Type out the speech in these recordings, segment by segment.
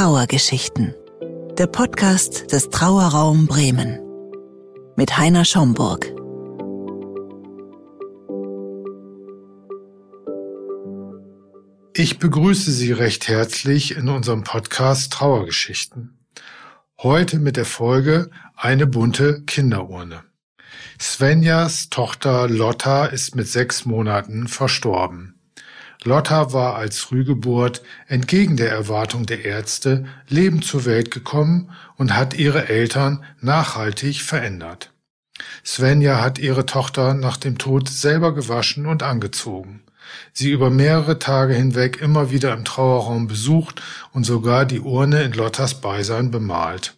Trauergeschichten. Der Podcast des Trauerraum Bremen. Mit Heiner Schomburg. Ich begrüße Sie recht herzlich in unserem Podcast Trauergeschichten. Heute mit der Folge Eine bunte Kinderurne. Svenjas Tochter Lotta ist mit sechs Monaten verstorben. Lotta war als Frühgeburt entgegen der Erwartung der Ärzte lebend zur Welt gekommen und hat ihre Eltern nachhaltig verändert. Svenja hat ihre Tochter nach dem Tod selber gewaschen und angezogen. Sie über mehrere Tage hinweg immer wieder im Trauerraum besucht und sogar die Urne in Lottas Beisein bemalt.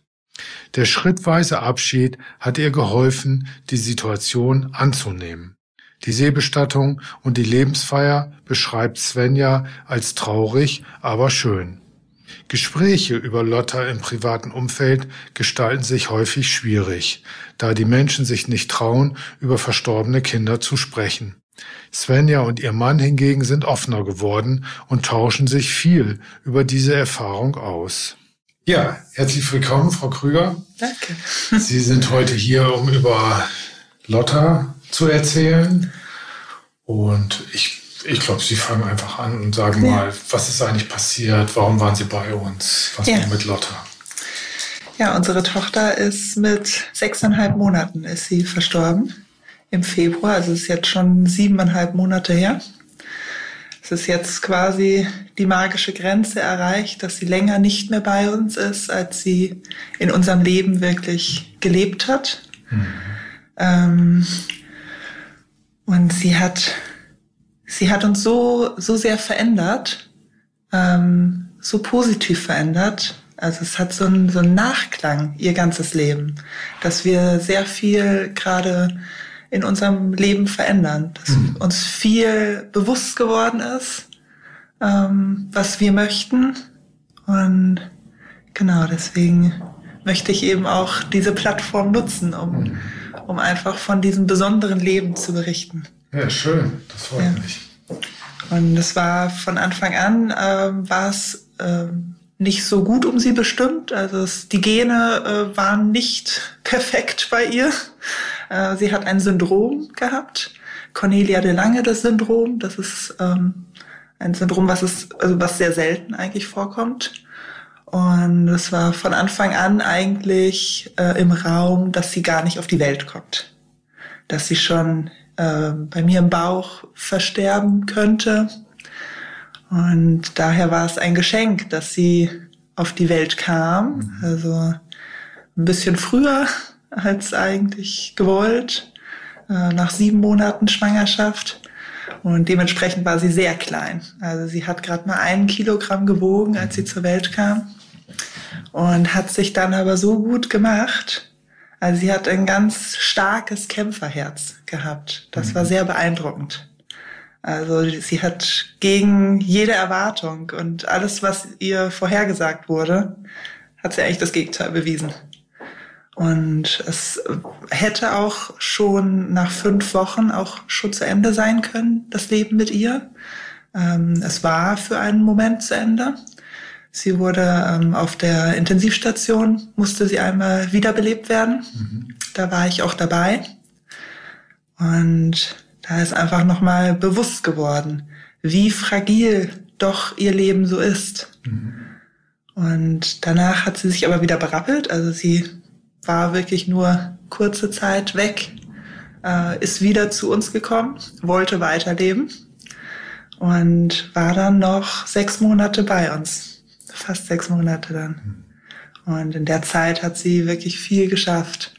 Der schrittweise Abschied hat ihr geholfen, die Situation anzunehmen. Die Seebestattung und die Lebensfeier beschreibt Svenja als traurig, aber schön. Gespräche über Lotta im privaten Umfeld gestalten sich häufig schwierig, da die Menschen sich nicht trauen, über verstorbene Kinder zu sprechen. Svenja und ihr Mann hingegen sind offener geworden und tauschen sich viel über diese Erfahrung aus. Ja, herzlich willkommen, Frau Krüger. Danke. Sie sind heute hier, um über Lotta zu erzählen. Und ich, ich glaube, Sie fangen einfach an und sagen ja. mal, was ist eigentlich passiert? Warum waren Sie bei uns? Was ja. war mit Lotta? Ja, unsere Tochter ist mit sechseinhalb Monaten ist sie verstorben im Februar. Also es ist jetzt schon siebeneinhalb Monate her. Es ist jetzt quasi die magische Grenze erreicht, dass sie länger nicht mehr bei uns ist, als sie in unserem Leben wirklich gelebt hat. Mhm. Ähm, und sie hat, sie hat uns so, so sehr verändert, ähm, so positiv verändert. Also es hat so einen, so einen Nachklang, ihr ganzes Leben, dass wir sehr viel gerade in unserem Leben verändern, dass mhm. uns viel bewusst geworden ist, ähm, was wir möchten. Und genau deswegen möchte ich eben auch diese Plattform nutzen, um, mhm. Um einfach von diesem besonderen Leben zu berichten. Ja, schön, das freut ja. mich. Und es war von Anfang an, ähm, war es ähm, nicht so gut um sie bestimmt. Also es, die Gene äh, waren nicht perfekt bei ihr. Äh, sie hat ein Syndrom gehabt, Cornelia de Lange das Syndrom. Das ist ähm, ein Syndrom, was ist, also was sehr selten eigentlich vorkommt. Und es war von Anfang an eigentlich äh, im Raum, dass sie gar nicht auf die Welt kommt, dass sie schon äh, bei mir im Bauch versterben könnte und daher war es ein Geschenk, dass sie auf die Welt kam. Mhm. Also ein bisschen früher als eigentlich gewollt, äh, nach sieben Monaten Schwangerschaft. Und dementsprechend war sie sehr klein. Also sie hat gerade mal ein Kilogramm gewogen, als sie zur Welt kam. Und hat sich dann aber so gut gemacht. Also sie hat ein ganz starkes Kämpferherz gehabt. Das war mhm. sehr beeindruckend. Also sie hat gegen jede Erwartung und alles, was ihr vorhergesagt wurde, hat sie eigentlich das Gegenteil bewiesen. Und es hätte auch schon nach fünf Wochen auch schon zu Ende sein können, das Leben mit ihr. Ähm, es war für einen Moment zu Ende. Sie wurde ähm, auf der Intensivstation, musste sie einmal wiederbelebt werden. Mhm. Da war ich auch dabei. Und da ist einfach nochmal bewusst geworden, wie fragil doch ihr Leben so ist. Mhm. Und danach hat sie sich aber wieder berappelt. Also sie war wirklich nur kurze Zeit weg, äh, ist wieder zu uns gekommen, wollte weiterleben und war dann noch sechs Monate bei uns. Fast sechs Monate dann. Und in der Zeit hat sie wirklich viel geschafft.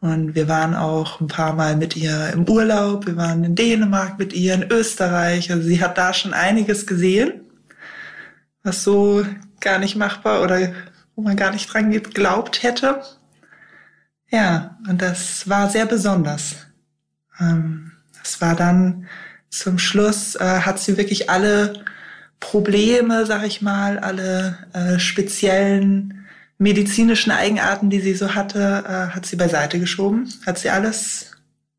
Und wir waren auch ein paar Mal mit ihr im Urlaub. Wir waren in Dänemark mit ihr, in Österreich. Also sie hat da schon einiges gesehen, was so gar nicht machbar oder wo man gar nicht dran geglaubt hätte. Ja, und das war sehr besonders. Ähm, das war dann zum Schluss, äh, hat sie wirklich alle Probleme, sag ich mal, alle äh, speziellen medizinischen Eigenarten, die sie so hatte, äh, hat sie beiseite geschoben, hat sie alles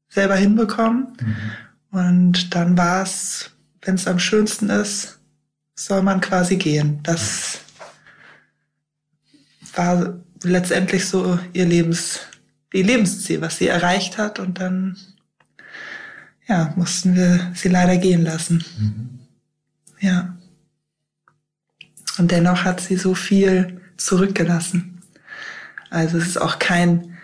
selber hinbekommen. Mhm. Und dann war es, wenn es am schönsten ist, soll man quasi gehen. Das, war letztendlich so ihr Lebens, ihr Lebensziel, was sie erreicht hat. Und dann ja, mussten wir sie leider gehen lassen. Mhm. Ja. Und dennoch hat sie so viel zurückgelassen. Also es ist auch kein,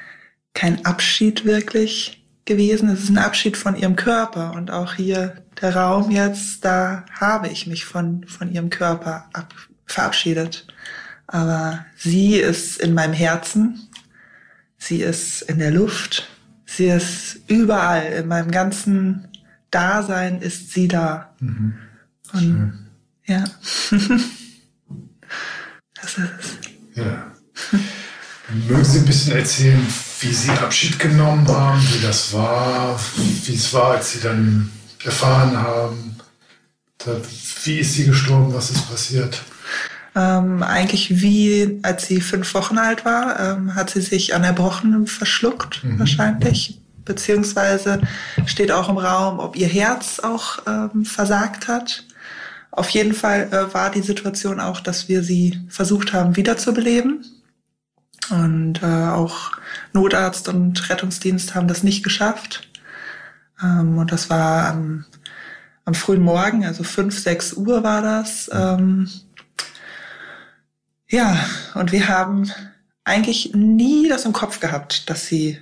kein Abschied wirklich gewesen. Es ist ein Abschied von ihrem Körper. Und auch hier der Raum jetzt, da habe ich mich von, von ihrem Körper ab, verabschiedet. Aber sie ist in meinem Herzen. Sie ist in der Luft. Sie ist überall. In meinem ganzen Dasein ist sie da. Mhm. Und, ja. das ist es. Ja. Mögen Sie ein bisschen erzählen, wie Sie Abschied genommen haben, wie das war, wie es war, als Sie dann erfahren haben, wie ist sie gestorben, was ist passiert? Ähm, eigentlich wie als sie fünf Wochen alt war, ähm, hat sie sich an Erbrochenem verschluckt, mhm. wahrscheinlich. Beziehungsweise steht auch im Raum, ob ihr Herz auch ähm, versagt hat. Auf jeden Fall äh, war die Situation auch, dass wir sie versucht haben wiederzubeleben. Und äh, auch Notarzt und Rettungsdienst haben das nicht geschafft. Ähm, und das war am, am frühen Morgen, also fünf, sechs Uhr war das. Ähm, ja, und wir haben eigentlich nie das im Kopf gehabt, dass sie,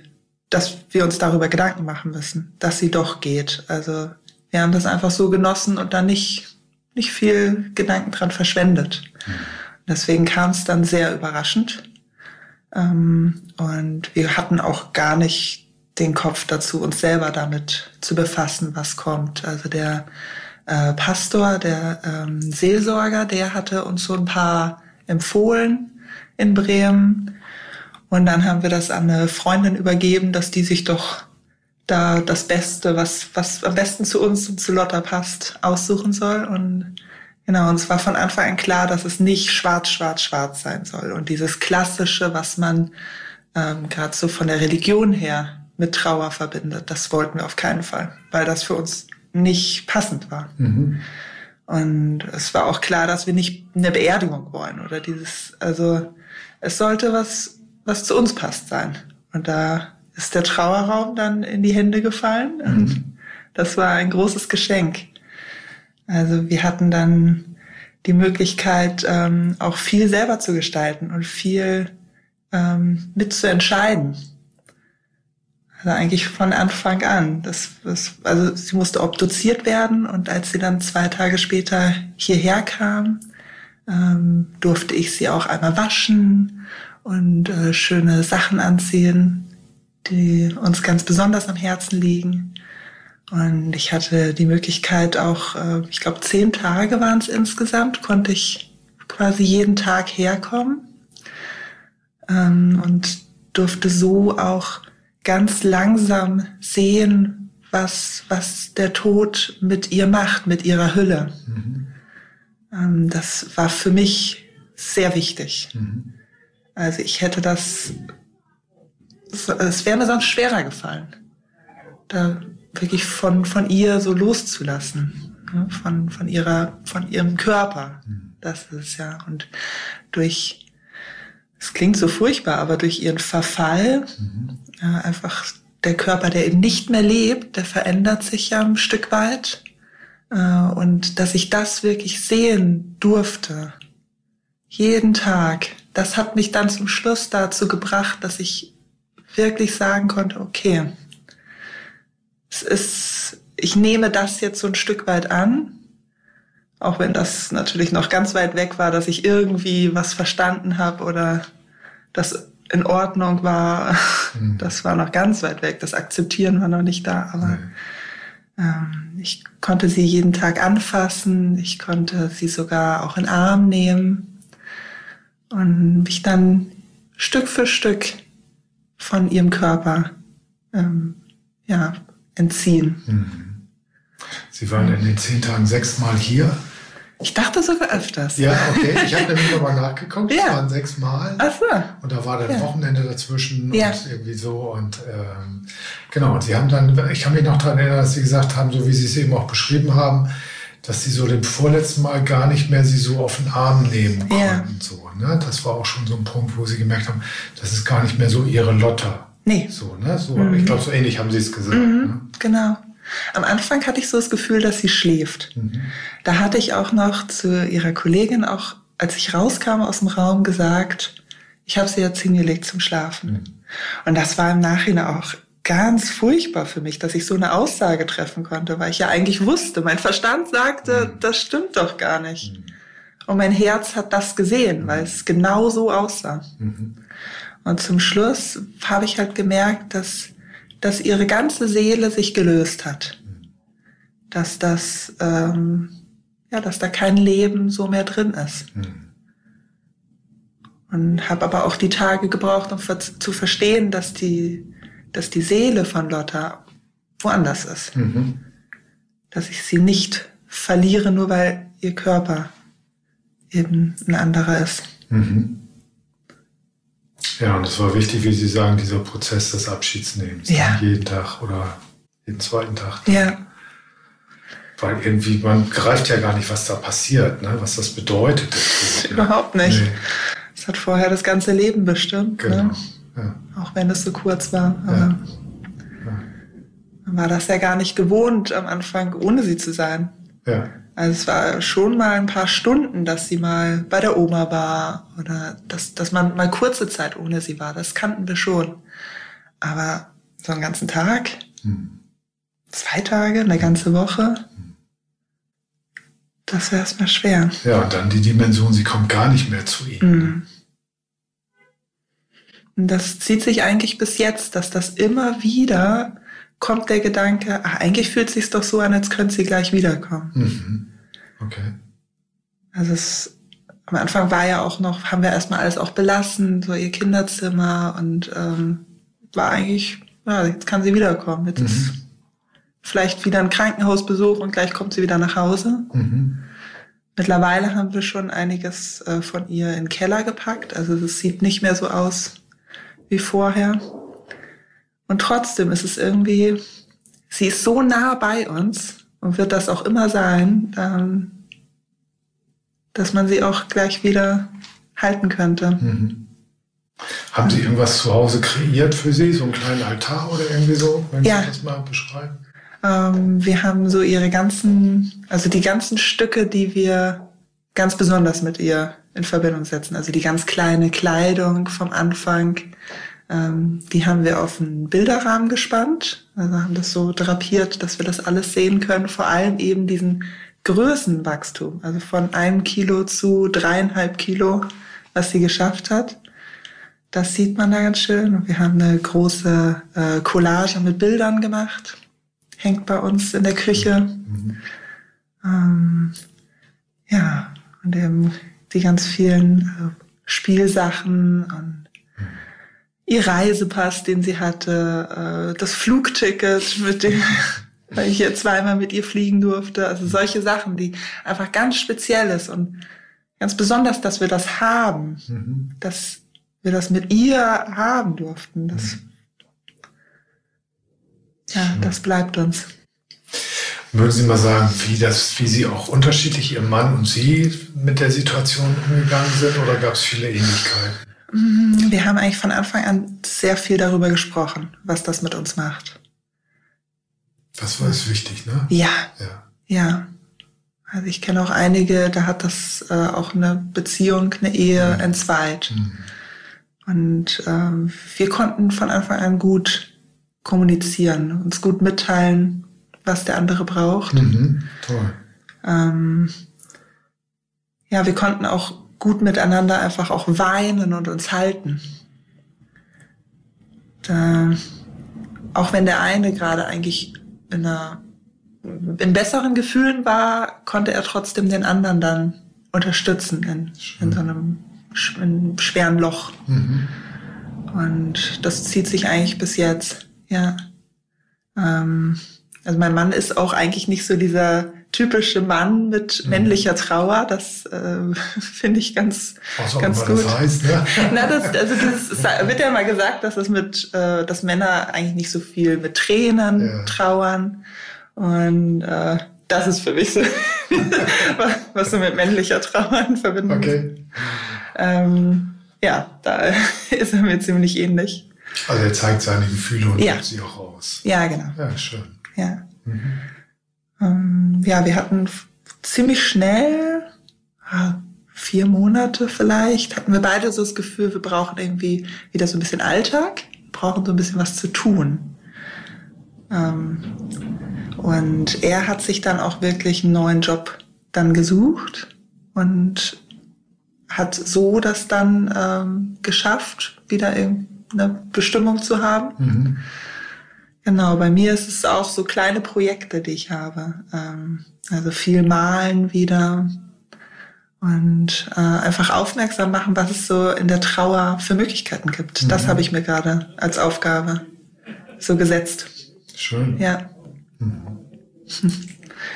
dass wir uns darüber Gedanken machen müssen, dass sie doch geht. Also wir haben das einfach so genossen und dann nicht, nicht viel Gedanken dran verschwendet. Mhm. Deswegen kam es dann sehr überraschend. Ähm, und wir hatten auch gar nicht den Kopf dazu, uns selber damit zu befassen, was kommt. Also der äh, Pastor, der ähm, Seelsorger, der hatte uns so ein paar empfohlen in Bremen. Und dann haben wir das an eine Freundin übergeben, dass die sich doch da das Beste, was, was am besten zu uns und zu Lotta passt, aussuchen soll. Und genau, und es war von Anfang an klar, dass es nicht schwarz, schwarz, schwarz sein soll. Und dieses Klassische, was man ähm, gerade so von der Religion her mit Trauer verbindet. Das wollten wir auf keinen Fall, weil das für uns nicht passend war. Mhm. Und es war auch klar, dass wir nicht eine Beerdigung wollen oder dieses, also es sollte was, was zu uns passt sein. Und da ist der Trauerraum dann in die Hände gefallen mhm. und das war ein großes Geschenk. Also wir hatten dann die Möglichkeit, ähm, auch viel selber zu gestalten und viel ähm, mitzuentscheiden. Also eigentlich von Anfang an. Das, das, also sie musste obduziert werden und als sie dann zwei Tage später hierher kam, ähm, durfte ich sie auch einmal waschen und äh, schöne Sachen anziehen, die uns ganz besonders am Herzen liegen. Und ich hatte die Möglichkeit auch, äh, ich glaube zehn Tage waren es insgesamt, konnte ich quasi jeden Tag herkommen ähm, und durfte so auch ganz langsam sehen, was, was der Tod mit ihr macht, mit ihrer Hülle. Mhm. Ähm, das war für mich sehr wichtig. Mhm. Also ich hätte das, es wäre mir sonst schwerer gefallen, da wirklich von, von ihr so loszulassen, ne? von, von ihrer, von ihrem Körper. Mhm. Das ist ja, und durch, es klingt so furchtbar, aber durch ihren Verfall, mhm. äh, einfach der Körper, der eben nicht mehr lebt, der verändert sich ja ein Stück weit. Äh, und dass ich das wirklich sehen durfte, jeden Tag, das hat mich dann zum Schluss dazu gebracht, dass ich wirklich sagen konnte, okay, es ist, ich nehme das jetzt so ein Stück weit an, auch wenn das natürlich noch ganz weit weg war, dass ich irgendwie was verstanden habe oder das in Ordnung war, mhm. das war noch ganz weit weg. Das Akzeptieren war noch nicht da, aber ähm, ich konnte sie jeden Tag anfassen, ich konnte sie sogar auch in Arm nehmen und mich dann Stück für Stück von ihrem Körper ähm, ja, entziehen. Mhm. Sie waren in den zehn Tagen sechsmal hier. Ich dachte sogar öfters. Ja, okay. Ich habe nämlich nochmal nachgeguckt. Es waren sechs Mal. Ach so. Und da war dann ja. Wochenende dazwischen ja. und irgendwie so. Und ähm, genau, und sie haben dann, ich kann mich noch daran erinnern, dass sie gesagt haben, so wie sie es eben auch beschrieben haben, dass sie so dem vorletzten Mal gar nicht mehr sie so auf den Arm nehmen konnten. Ja. So, ne? Das war auch schon so ein Punkt, wo sie gemerkt haben, das ist gar nicht mehr so ihre Lotta. Nee. So, ne? So, Ich glaube, so ähnlich haben sie es gesagt. Ne? Genau. Am Anfang hatte ich so das Gefühl, dass sie schläft. Da hatte ich auch noch zu ihrer Kollegin, auch als ich rauskam aus dem Raum, gesagt, ich habe sie jetzt hingelegt zum Schlafen. Und das war im Nachhinein auch ganz furchtbar für mich, dass ich so eine Aussage treffen konnte, weil ich ja eigentlich wusste, mein Verstand sagte, das stimmt doch gar nicht. Und mein Herz hat das gesehen, weil es genau so aussah. Und zum Schluss habe ich halt gemerkt, dass, dass ihre ganze Seele sich gelöst hat. Dass das, ähm, ja, dass da kein Leben so mehr drin ist. Und habe aber auch die Tage gebraucht, um zu verstehen, dass die, dass die Seele von Lotta woanders ist. Mhm. Dass ich sie nicht verliere, nur weil ihr Körper eben ein anderer ist. Mhm. Ja, und es war wichtig, wie Sie sagen, dieser Prozess des Abschiedsnehmens. Ja. Jeden Tag oder jeden zweiten Tag. Ja, Weil irgendwie, man greift ja gar nicht, was da passiert, ne? was das bedeutet. ne? überhaupt nicht. Nee, Es hat vorher das ganze Leben bestimmt, genau. ne? Ja. auch wenn es so kurz war. Aber Ja. man war das ja gar nicht gewohnt, am Anfang ohne sie zu sein. Ja. Also es war schon mal ein paar Stunden, dass sie mal bei der Oma war oder dass, dass man mal kurze Zeit ohne sie war. Das kannten wir schon. Aber so einen ganzen Tag, Hm. zwei Tage, eine ganze Woche, das wäre erstmal schwer. ja, und dann die Dimension, sie kommt gar nicht mehr zu Ihnen. Mhm. Und das zieht sich eigentlich bis jetzt, dass das immer wieder kommt der Gedanke, ach, eigentlich fühlt es sich doch so an, als könnte sie gleich wiederkommen. Mhm. Okay. Also es, am Anfang war ja auch noch, haben wir erstmal alles auch belassen, so ihr Kinderzimmer und ähm, war eigentlich, ja, jetzt kann sie wiederkommen. Jetzt Mhm. ist vielleicht wieder ein Krankenhausbesuch und gleich kommt sie wieder nach Hause. Mhm. Mittlerweile haben wir schon einiges äh, von ihr in den Keller gepackt. Also es sieht nicht mehr so aus wie vorher. Und trotzdem ist es irgendwie, sie ist so nah bei uns und wird das auch immer sein, ähm, dass man sie auch gleich wieder halten könnte. Mhm. Haben Sie irgendwas zu Hause kreiert für Sie? So einen kleinen Altar oder irgendwie so? Wenn Ja. Sie das mal beschreiben. Ähm, wir haben so ihre ganzen, also die ganzen Stücke, die wir ganz besonders mit ihr in Verbindung setzen. Also die ganz kleine Kleidung vom Anfang, ähm, die haben wir auf einen Bilderrahmen gespannt. Also haben das so drapiert, dass wir das alles sehen können. Vor allem eben diesen Größenwachstum, also von einem Kilo zu dreieinhalb Kilo, was sie geschafft hat. Das sieht man da ganz schön. Und wir haben eine große äh, Collage mit Bildern gemacht. Hängt bei uns in der Küche. Mhm. Ähm, ja, und eben die ganz vielen äh, Spielsachen und ihr Reisepass, den sie hatte, äh, das Flugticket, mit dem weil ich hier zweimal mit ihr fliegen durfte. Also solche Sachen, die einfach ganz speziell ist und ganz besonders, dass wir das haben, Mhm. dass wir das mit ihr haben durften. Das, ja, das bleibt uns. Würden Sie mal sagen, wie, das, wie Sie auch unterschiedlich Ihr Mann und Sie mit der Situation umgegangen sind oder gab es viele Ähnlichkeiten? Mm, Wir haben eigentlich von Anfang an sehr viel darüber gesprochen, was das mit uns macht. Das war es wichtig, ne? Ja, Ja. ja. Also ich kenne auch einige, da hat das äh, auch eine Beziehung, eine Ehe entzweit. Mhm. Und ähm, wir konnten von Anfang an gut kommunizieren, uns gut mitteilen, was der andere braucht. Mhm. Toll. Ähm, ja, wir konnten auch gut miteinander einfach auch weinen und uns halten. Da, auch wenn der eine gerade eigentlich in, einer, in besseren Gefühlen war, konnte er trotzdem den anderen dann unterstützen in, in so einem in schweren Loch. Mhm. Und das zieht sich eigentlich bis jetzt, ja. Ähm, also mein Mann ist auch eigentlich nicht so dieser typische Mann mit Mhm. männlicher Trauer. Das äh, finde ich ganz, auch ganz gut. das heißt, ne? Na, das, also das wird ja mal gesagt, dass es mit, äh, dass Männer eigentlich nicht so viel mit Tränen Ja. trauern. Und äh, Das ist für mich so, was so mit männlicher Trauer in Verbindung Okay. ähm, ja, da ist er mir ziemlich ähnlich. Also er zeigt seine Gefühle und Ja. gibt sie auch aus. Ja, genau. Ja, schön. Ja. Mhm. Ähm, ja, wir hatten ziemlich schnell, ah, vier Monate vielleicht, hatten wir beide so das Gefühl, wir brauchen irgendwie wieder so ein bisschen Alltag, brauchen so ein bisschen was zu tun. Ähm, und er hat sich dann auch wirklich einen neuen Job dann gesucht und hat so das dann ähm, geschafft, wieder irgendeine Bestimmung zu haben. Mhm. Genau, bei mir ist es auch so kleine Projekte, die ich habe. Ähm, also viel malen wieder und äh, einfach aufmerksam machen, was es so in der Trauer für Möglichkeiten gibt. Das Mhm. habe ich mir gerade als Aufgabe so gesetzt. Schön. Ja.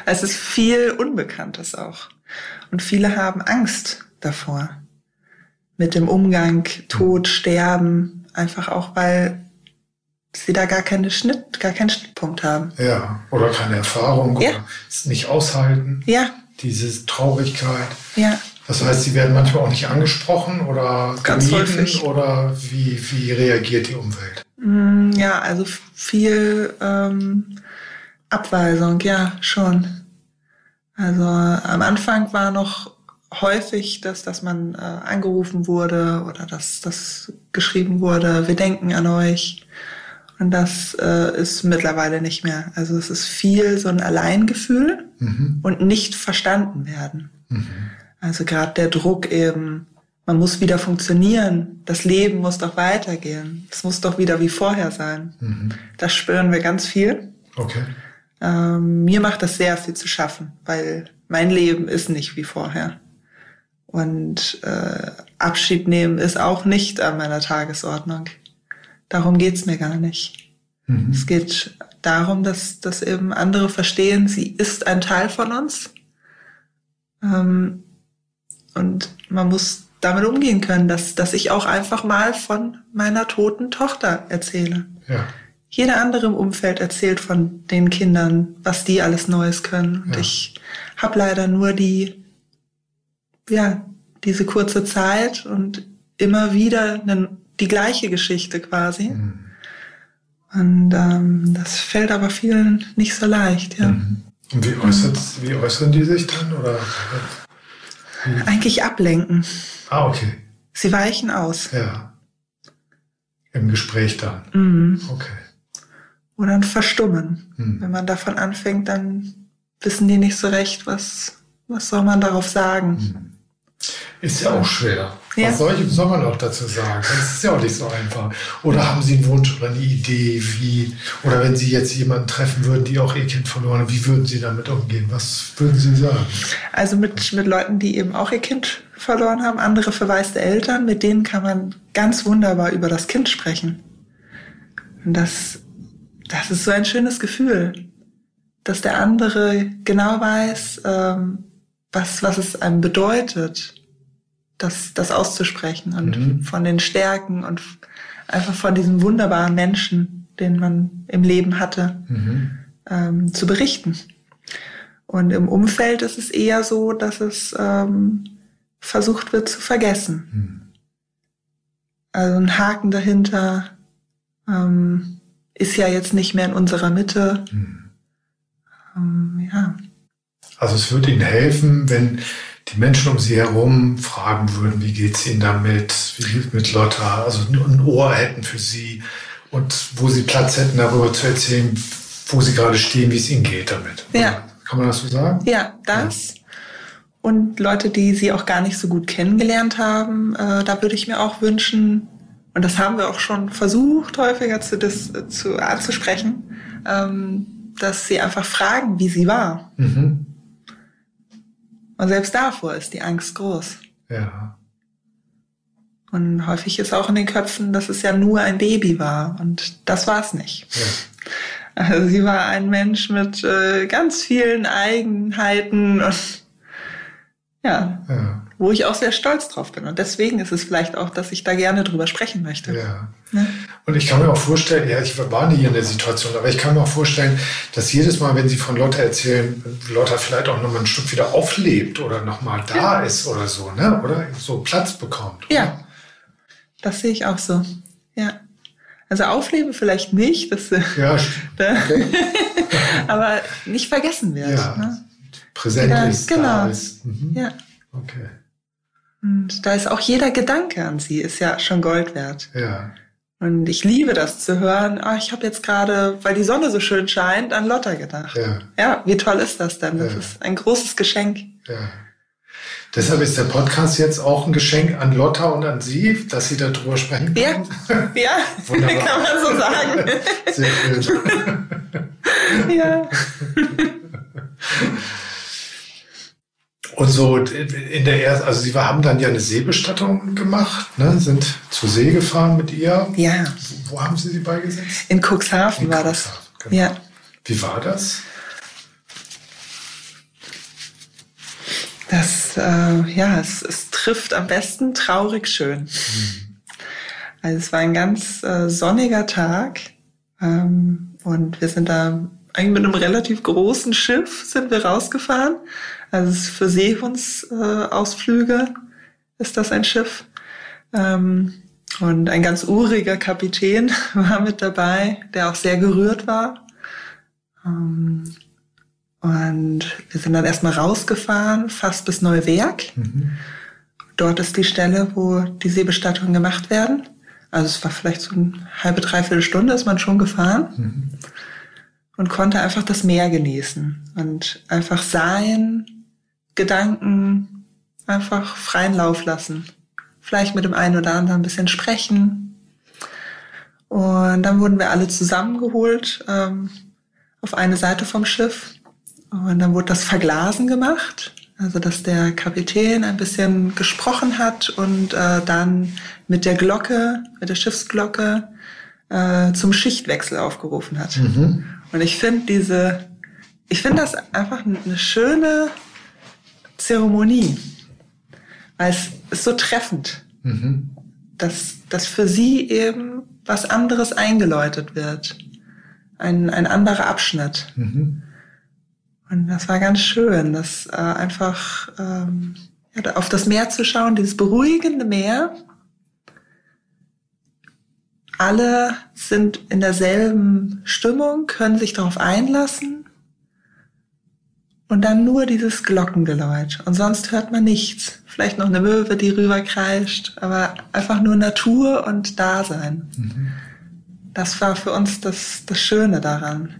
Es ist viel Unbekanntes auch. Und viele haben Angst davor. Mit dem Umgang, Tod, Sterben, einfach auch, weil sie da gar keine Schnitt, gar keinen Schnittpunkt haben. Ja, oder keine Erfahrung Ja. oder es nicht aushalten, Ja, diese Traurigkeit. ja. Das heißt, sie werden manchmal auch nicht angesprochen oder Ganz gemieden häufig. oder wie, wie reagiert die Umwelt? Mm, Ja, also viel ähm, Abweisung, ja, schon. Also am Anfang war noch häufig, dass, dass man äh, angerufen wurde oder dass das geschrieben wurde, wir denken an euch. Und das äh, ist mittlerweile nicht mehr. Also es ist viel so ein Alleingefühl Mhm. und nicht verstanden werden. Mhm. Also gerade der Druck eben, man muss wieder funktionieren, das Leben muss doch weitergehen, es muss doch wieder wie vorher sein. Mhm. Das spüren wir ganz viel. Okay. Ähm, mir macht das sehr viel zu schaffen, weil mein Leben ist nicht wie vorher. Und äh, Abschied nehmen ist auch nicht an meiner Tagesordnung. Darum geht's mir gar nicht. Mhm. Es geht darum, dass, dass eben andere verstehen, sie ist ein Teil von uns. Ähm, und man muss damit umgehen können, dass, dass ich auch einfach mal von meiner toten Tochter erzähle. Ja. Jeder andere im Umfeld erzählt von den Kindern, was die alles Neues können. Und Ja. ich habe leider nur die, ja, diese kurze Zeit und immer wieder eine, die gleiche Geschichte quasi. Mhm. Und ähm, das fällt aber vielen nicht so leicht, ja. Mhm. Und wie, äußert, wie äußern die sich dann? Oder? Eigentlich ablenken. Ah, okay. Sie weichen aus. Ja. Im Gespräch dann. Mhm. Okay. Oder ein Verstummen. Mhm. Wenn man davon anfängt, dann wissen die nicht so recht, was, was soll man darauf sagen. Mhm. Ist ja auch schwer. Ja. Was soll, ich, soll man auch dazu sagen? Das ist ja auch nicht so einfach. Oder haben Sie einen Wunsch oder eine Idee, wie, oder wenn Sie jetzt jemanden treffen würden, die auch Ihr Kind verloren haben, wie würden Sie damit umgehen? Was würden Sie sagen? Also mit, mit Leuten, die eben auch ihr Kind verloren haben, andere verwaiste Eltern, mit denen kann man ganz wunderbar über das Kind sprechen. Und das, das ist so ein schönes Gefühl, dass der andere genau weiß, ähm, was, was es einem bedeutet, das, das auszusprechen und Mhm. von den Stärken und einfach von diesem wunderbaren Menschen, den man im Leben hatte Mhm. ähm, zu berichten. Und im Umfeld ist es eher so, dass es ähm, versucht wird zu vergessen. Mhm. Also ein Haken dahinter ähm, ist ja jetzt nicht mehr in unserer Mitte. Mhm. Ähm, ja, Also es würde Ihnen helfen, wenn die Menschen um Sie herum fragen würden, wie geht's Ihnen damit, wie geht's mit Lotta, also ein Ohr hätten für Sie und wo Sie Platz hätten, darüber zu erzählen, wo Sie gerade stehen, wie es Ihnen geht damit. Ja. Kann man das so sagen? ja das. Und Leute, die sie auch gar nicht so gut kennengelernt haben, äh, da würde ich mir auch wünschen, und das haben wir auch schon versucht, häufiger zu, das, zu anzusprechen, ähm, dass sie einfach fragen, wie sie war. Mhm. Und selbst davor ist die Angst groß. Ja. Und häufig ist auch in den Köpfen, dass es ja nur ein Baby war. Und das war es nicht. ja. Also sie war ein Mensch mit äh, ganz vielen Eigenheiten und ja, ja. Wo ich auch sehr stolz drauf bin. Und deswegen ist es vielleicht auch, dass ich da gerne drüber sprechen möchte. Ja. ja. Und ich kann mir auch vorstellen, ja, ich war nie in der Situation, aber ich kann mir auch vorstellen, dass jedes Mal, wenn Sie von Lotta erzählen, Lotta vielleicht auch nochmal ein Stück wieder auflebt oder nochmal da ja. ist oder so, ne? Oder so Platz bekommt. Oder? Ja. Das sehe ich auch so. Ja. Also aufleben vielleicht nicht, das, ja, okay. aber nicht vergessen wird. Ja. Ne? Präsent ist, genau. da ist. Mhm. Ja. Okay. Und da ist auch jeder Gedanke an sie, ist ja schon Gold wert. Ja. Und ich liebe das zu hören, ah, ich habe jetzt gerade, weil die Sonne so schön scheint, an Lotta gedacht. Ja, ja wie toll ist das denn? Das ja. ist ein großes Geschenk. Ja. Deshalb ist der Podcast jetzt auch ein Geschenk an Lotta und an Sie, dass Sie darüber sprechen können. Ja, ja kann man so sagen. Sehr schön. ja. Und so in der ersten, also Sie haben dann ja eine Seebestattung gemacht, ne? sind zur See gefahren mit ihr. Ja. Wo, haben Sie sie beigesetzt? In Cuxhaven In war Cuxhaven, das. Genau. Ja. Wie war das? Das, äh, ja, es, es trifft am besten traurig schön. Mhm. Also es war ein ganz äh, sonniger Tag ähm, und wir sind da eigentlich mit einem relativ großen Schiff sind wir rausgefahren. Also für Seehundsausflüge ist das ein Schiff. Ähm, und ein ganz uriger Kapitän war mit dabei, der auch sehr gerührt war. Ähm, und wir sind dann erstmal rausgefahren, fast bis Neuwerk. Mhm. Dort ist die Stelle, wo die Seebestattungen gemacht werden. Also es war vielleicht so eine halbe, dreiviertel Stunde ist man schon gefahren. Mhm. Und konnte einfach das Meer genießen und einfach sein, Gedanken einfach freien Lauf lassen. Vielleicht mit dem einen oder anderen ein bisschen sprechen. Und dann wurden wir alle zusammengeholt ähm, auf eine Seite vom Schiff und dann wurde das Verglasen gemacht, also dass der Kapitän ein bisschen gesprochen hat und äh, dann mit der Glocke, mit der Schiffsglocke äh, zum Schichtwechsel aufgerufen hat. Mhm. Und ich finde diese, ich finde das einfach eine schöne Zeremonie, weil es ist so treffend, mhm. dass, dass für sie eben was anderes eingeläutet wird, ein, ein anderer Abschnitt. Mhm. Und das war ganz schön, das äh, einfach ähm, ja, auf das Meer zu schauen, dieses beruhigende Meer. Alle sind in derselben Stimmung, können sich darauf einlassen. Und dann nur dieses Glockengeläut. Und sonst hört man nichts. Vielleicht noch eine Möwe, die rüberkreischt, aber einfach nur Natur und Dasein. Mhm. Das war für uns das, das Schöne daran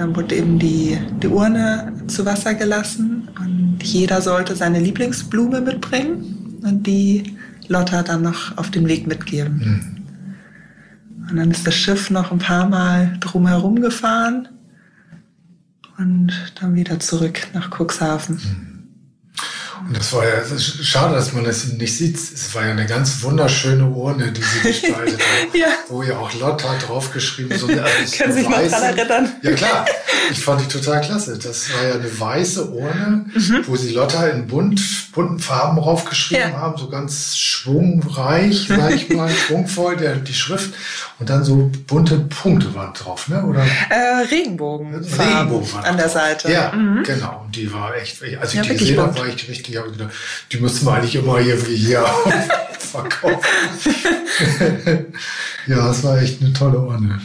dann wurde eben die, die Urne zu Wasser gelassen und jeder sollte seine Lieblingsblume mitbringen und die Lotta dann noch auf den Weg mitgeben. Mhm. Und dann ist das Schiff noch ein paar Mal drumherum gefahren und dann wieder zurück nach Cuxhaven. Und das war ja das schade, dass man das nicht sieht. Es war ja eine ganz wunderschöne Urne, die sie gestaltet hat, ja. wo ja auch Lotta draufgeschrieben so eine, Können sich noch dran erinnern? Ja klar, ich fand die total klasse. Das war ja eine weiße Urne, mhm. wo sie Lotta in bunt, bunten Farben draufgeschrieben ja. haben, so ganz schwungreich, sag ich mal, schwungvoll, der, die Schrift. Und dann so bunte Punkte waren drauf, ne? Oder? Äh, Regenbogen. Regenbogen an der Seite. Ja, mhm. genau. Und die war echt, als ich ja, die gesehen habe, war ich richtig, habe gedacht, die müssen wir eigentlich immer irgendwie hier verkaufen. ja, das war echt eine tolle Urne.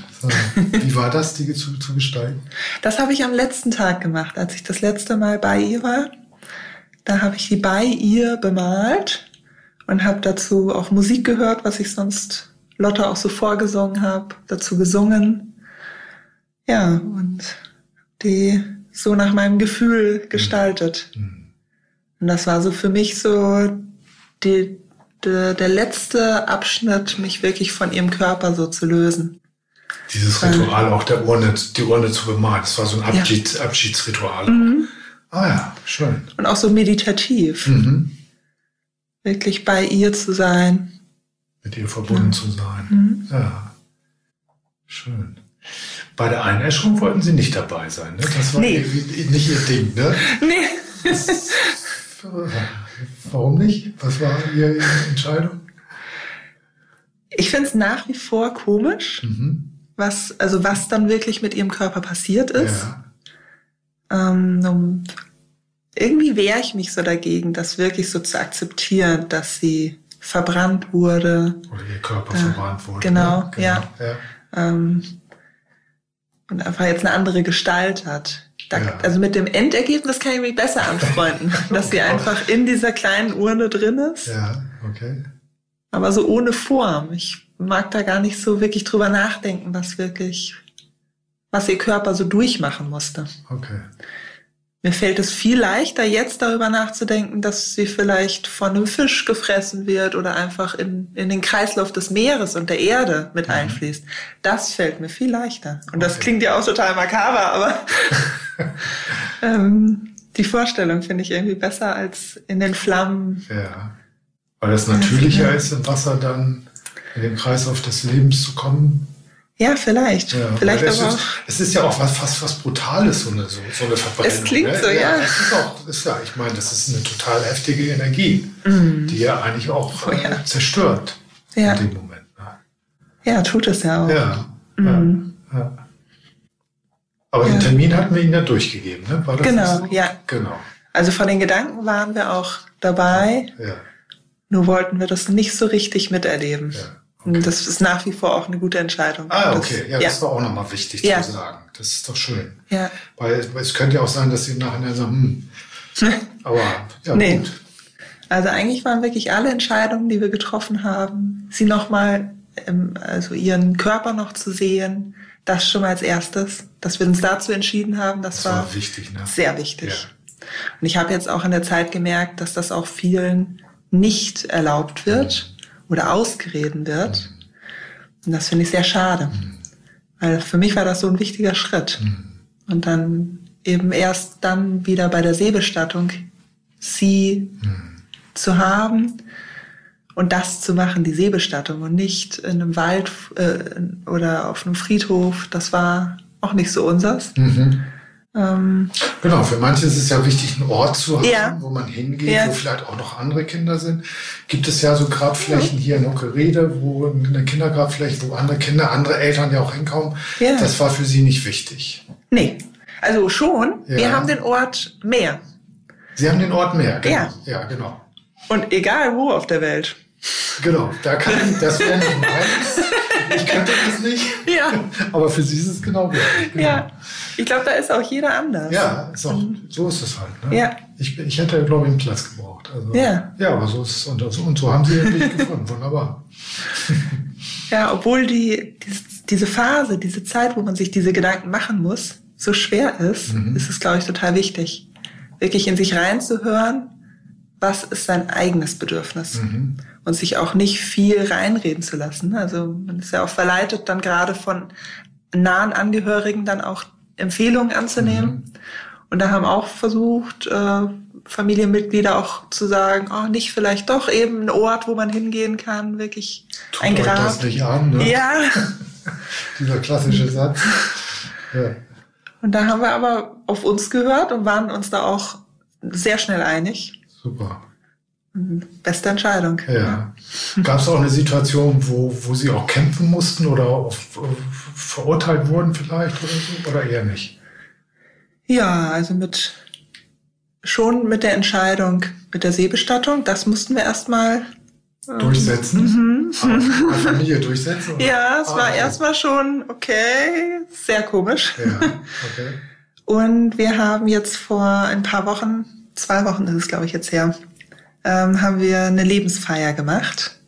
Wie war das, die zu, zu gestalten? Das habe ich am letzten Tag gemacht, als ich das letzte Mal bei ihr war. Da habe ich die bei ihr bemalt und habe dazu auch Musik gehört, was ich sonst Lotte auch so vorgesungen habe, dazu gesungen. Ja, und die so nach meinem Gefühl gestaltet. Mhm. Und das war so für mich so die, die, der letzte Abschnitt, mich wirklich von ihrem Körper so zu lösen. Dieses Ritual auch der Urne, die Urne zu bemalen, das war so ein Abschied, ja. Abschiedsritual. Mhm. Ah ja, schön. Und auch so meditativ. Mhm. Wirklich bei ihr zu sein, mit ihr verbunden ja. zu sein. Mhm. Ja, schön. Bei der Einäscherung wollten Sie nicht dabei sein, ne? Das war nee. nicht Ihr Ding, ne? Nee. Warum nicht? Was war Ihre Entscheidung? Ich finde es nach wie vor komisch, mhm. was, also was dann wirklich mit ihrem Körper passiert ist. Ja. Ähm, irgendwie wehre ich mich so dagegen, das wirklich so zu akzeptieren, dass sie verbrannt wurde. Oder ihr Körper äh, verbrannt wurde. Genau, ne? genau. ja. ja. Ähm, und einfach jetzt eine andere Gestalt hat. Da, ja. Also mit dem Endergebnis kann ich mich besser anfreunden, dass sie einfach in dieser kleinen Urne drin ist. Ja, okay. Aber so ohne Form. Ich mag da gar nicht so wirklich drüber nachdenken, was wirklich, was ihr Körper so durchmachen musste. Okay. Mir fällt es viel leichter, jetzt darüber nachzudenken, dass sie vielleicht von einem Fisch gefressen wird oder einfach in, in den Kreislauf des Meeres und der Erde mit mhm. einfließt. Das fällt mir viel leichter. Und das klingt ja auch total makaber, aber ähm, die Vorstellung finde ich irgendwie besser als in den Flammen. Ja. Weil es natürlicher ist, im Wasser dann in den Kreislauf des Lebens zu kommen, ja, vielleicht. Ja, vielleicht aber ist, es ist ja auch was, fast was Brutales, so eine, so, so eine Verbrennung. Es klingt ne? so, ja. ja. Es ist auch, ist ja, ich meine, das ist eine total heftige Energie, mm. die ja eigentlich auch oh, ja. Äh, zerstört ja. in dem Moment. Ja, tut es ja auch. Ja. Mm. Aber den Termin hatten wir Ihnen ja durchgegeben, ne? War das genau, so? ja. Genau. Also von den Gedanken waren wir auch dabei. Ja. Nur wollten wir das nicht so richtig miterleben. Ja. Das ist nach wie vor auch eine gute Entscheidung. Ah, okay. Ja, ja. das war auch nochmal wichtig ja. zu sagen. Das ist doch schön. Ja. Weil es könnte ja auch sein, dass sie nachher sagen, hm, aber ja, nee. gut. Also eigentlich waren wirklich alle Entscheidungen, die wir getroffen haben, sie nochmal, also ihren Körper noch zu sehen, das schon mal als erstes, dass wir uns dazu entschieden haben, das, das war, war, wichtig, ne? sehr wichtig. Ja. Und ich habe jetzt auch in der Zeit gemerkt, dass das auch vielen nicht erlaubt wird. Mhm oder ausgereden wird. Und das finde ich sehr schade. Weil für mich war das so ein wichtiger Schritt. Und dann eben erst dann wieder bei der Seebestattung sie zu haben und das zu machen, die Seebestattung und nicht in einem Wald äh, oder auf einem Friedhof, das war auch nicht so unseres. Mhm. Ähm, genau, für manche ist es ja wichtig, einen Ort zu haben, ja. wo man hingeht, ja. wo vielleicht auch noch andere Kinder sind. Gibt es ja so Grabflächen hier in Ockerede, wo eine Kindergrabfläche, wo andere Kinder, andere Eltern ja auch hinkommen. Ja. Das war für Sie nicht wichtig. Nee, also schon. Wir haben den Ort mehr. Sie haben den Ort mehr, genau. Ja, ja genau. Und egal wo auf der Welt. Genau, da kann das wäre nicht meins. Ich könnte das nicht. Ja. Aber für sie ist es genau gleich. Genau. Ja. Ich glaube, da ist auch jeder anders. Ja, ist auch, so ist es halt. Ne? Ja. Ich, ich hätte, glaube ich, einen Platz gebraucht. Also, ja. Ja, aber so ist es. Und, und so haben sie mich gefunden. Wunderbar. Ja, obwohl die, die, diese Phase, diese Zeit, wo man sich diese Gedanken machen muss, so schwer ist, mhm. ist es, glaube ich, total wichtig, wirklich in sich reinzuhören, was ist sein eigenes Bedürfnis. Mhm und sich auch nicht viel reinreden zu lassen. Also man ist ja auch verleitet, dann gerade von nahen Angehörigen dann auch Empfehlungen anzunehmen. Mhm. Und da haben auch versucht, äh, Familienmitglieder auch zu sagen, oh, nicht vielleicht doch eben ein Ort, wo man hingehen kann, wirklich Tut ein Grab. das nicht an, ne? Ja. Dieser klassische Satz. Ja. Und da haben wir aber auf uns gehört und waren uns da auch sehr schnell einig. Super. Beste Entscheidung. Ja. Gab es auch eine Situation, wo, wo Sie auch kämpfen mussten oder auf, verurteilt wurden vielleicht oder so? Oder eher nicht? Ja, also mit schon mit der Entscheidung mit der Seebestattung, das mussten wir erstmal ähm, durchsetzen. Mhm. Ah, Familie durchsetzen? Oder? Ja, es ah, war okay. erstmal schon okay, sehr komisch. Ja, okay. Und wir haben jetzt vor ein paar Wochen, zwei Wochen ist es glaube ich jetzt her, ähm, haben wir eine Lebensfeier gemacht.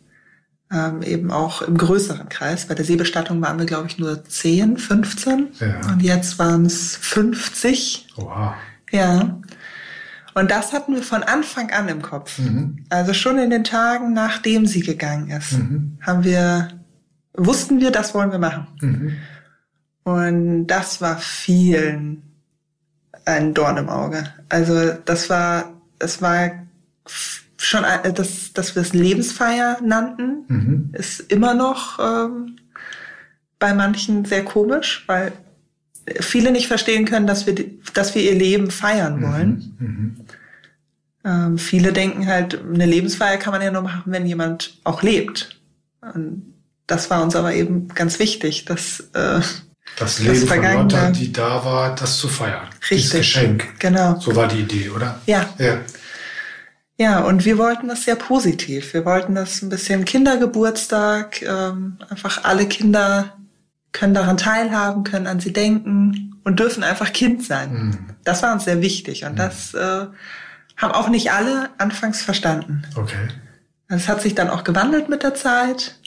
Ähm, eben auch im größeren Kreis. Bei der Seebestattung waren wir, glaube ich, nur 10, 15. Ja. Und jetzt waren es 50. Wow. Ja. Und das hatten wir von Anfang an im Kopf. Mhm. Also schon in den Tagen, nachdem sie gegangen ist, mhm. haben wir, wussten wir, das wollen wir machen. Mhm. Und das war vielen ein Dorn im Auge. Also das war, es war schon, dass, dass wir es Lebensfeier nannten, mhm. ist immer noch ähm, bei manchen sehr komisch, weil viele nicht verstehen können, dass wir, dass wir ihr Leben feiern mhm. wollen. Mhm. Ähm, viele denken halt, eine Lebensfeier kann man ja nur machen, wenn jemand auch lebt. Und das war uns aber eben ganz wichtig, dass äh, das Leben das von Lotta, die da war, das zu feiern. Richtig. Dieses Geschenk. Genau. So war die Idee, oder? Ja. Ja. Ja, und wir wollten das sehr positiv. Wir wollten das ein bisschen Kindergeburtstag, ähm, einfach alle Kinder können daran teilhaben, können an sie denken und dürfen einfach Kind sein. Mhm. Das war uns sehr wichtig und mhm. das äh, haben auch nicht alle anfangs verstanden. Okay. Es hat sich dann auch gewandelt mit der Zeit,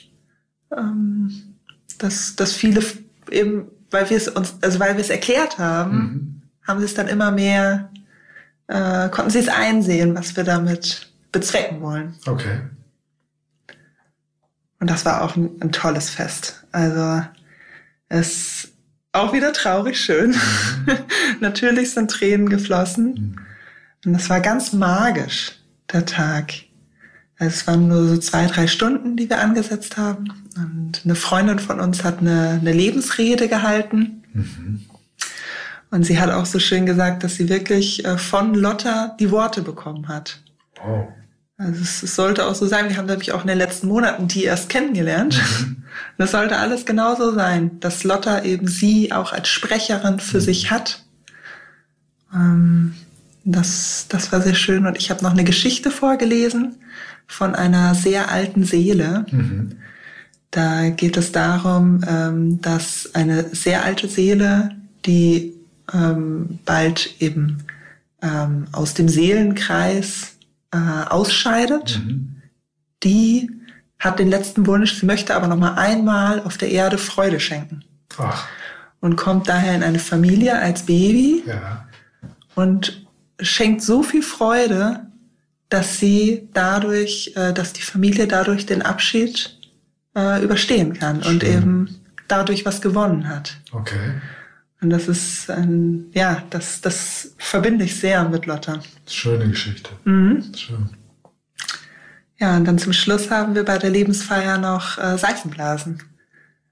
ähm, dass, dass viele eben, weil wir es uns, also weil wir es erklärt haben, mhm. haben sie es dann immer mehr äh, konnten sie es einsehen, was wir damit bezwecken wollen. Okay. Und das war auch ein, ein tolles Fest. Also es auch wieder traurig schön. Mhm. Natürlich sind Tränen geflossen. Mhm. Und es war ganz magisch, der Tag. Also es waren nur so zwei, drei Stunden, die wir angesetzt haben. Und eine Freundin von uns hat eine, eine Lebensrede gehalten. Mhm. Und sie hat auch so schön gesagt, dass sie wirklich äh, von Lotta die Worte bekommen hat. Oh. Also es, es, sollte auch so sein. Wir haben nämlich auch in den letzten Monaten die erst kennengelernt. Mhm. Das sollte alles genauso sein, dass Lotta eben sie auch als Sprecherin für mhm. sich hat. Ähm, das, das war sehr schön. Und ich habe noch eine Geschichte vorgelesen von einer sehr alten Seele. Mhm. Da geht es darum, ähm, dass eine sehr alte Seele, die ähm, bald eben ähm, aus dem Seelenkreis äh, ausscheidet. Mhm. Die hat den letzten Wunsch, sie möchte aber noch mal einmal auf der Erde Freude schenken. Ach. Und kommt daher in eine Familie als Baby ja. und schenkt so viel Freude, dass sie dadurch, äh, dass die Familie dadurch den Abschied äh, überstehen kann Schön. und eben dadurch was gewonnen hat. Okay. Und das ist ein, ja, das, das verbinde ich sehr mit Lotta. Schöne Geschichte. Mhm. Schön. Ja, und dann zum Schluss haben wir bei der Lebensfeier noch äh, Seifenblasen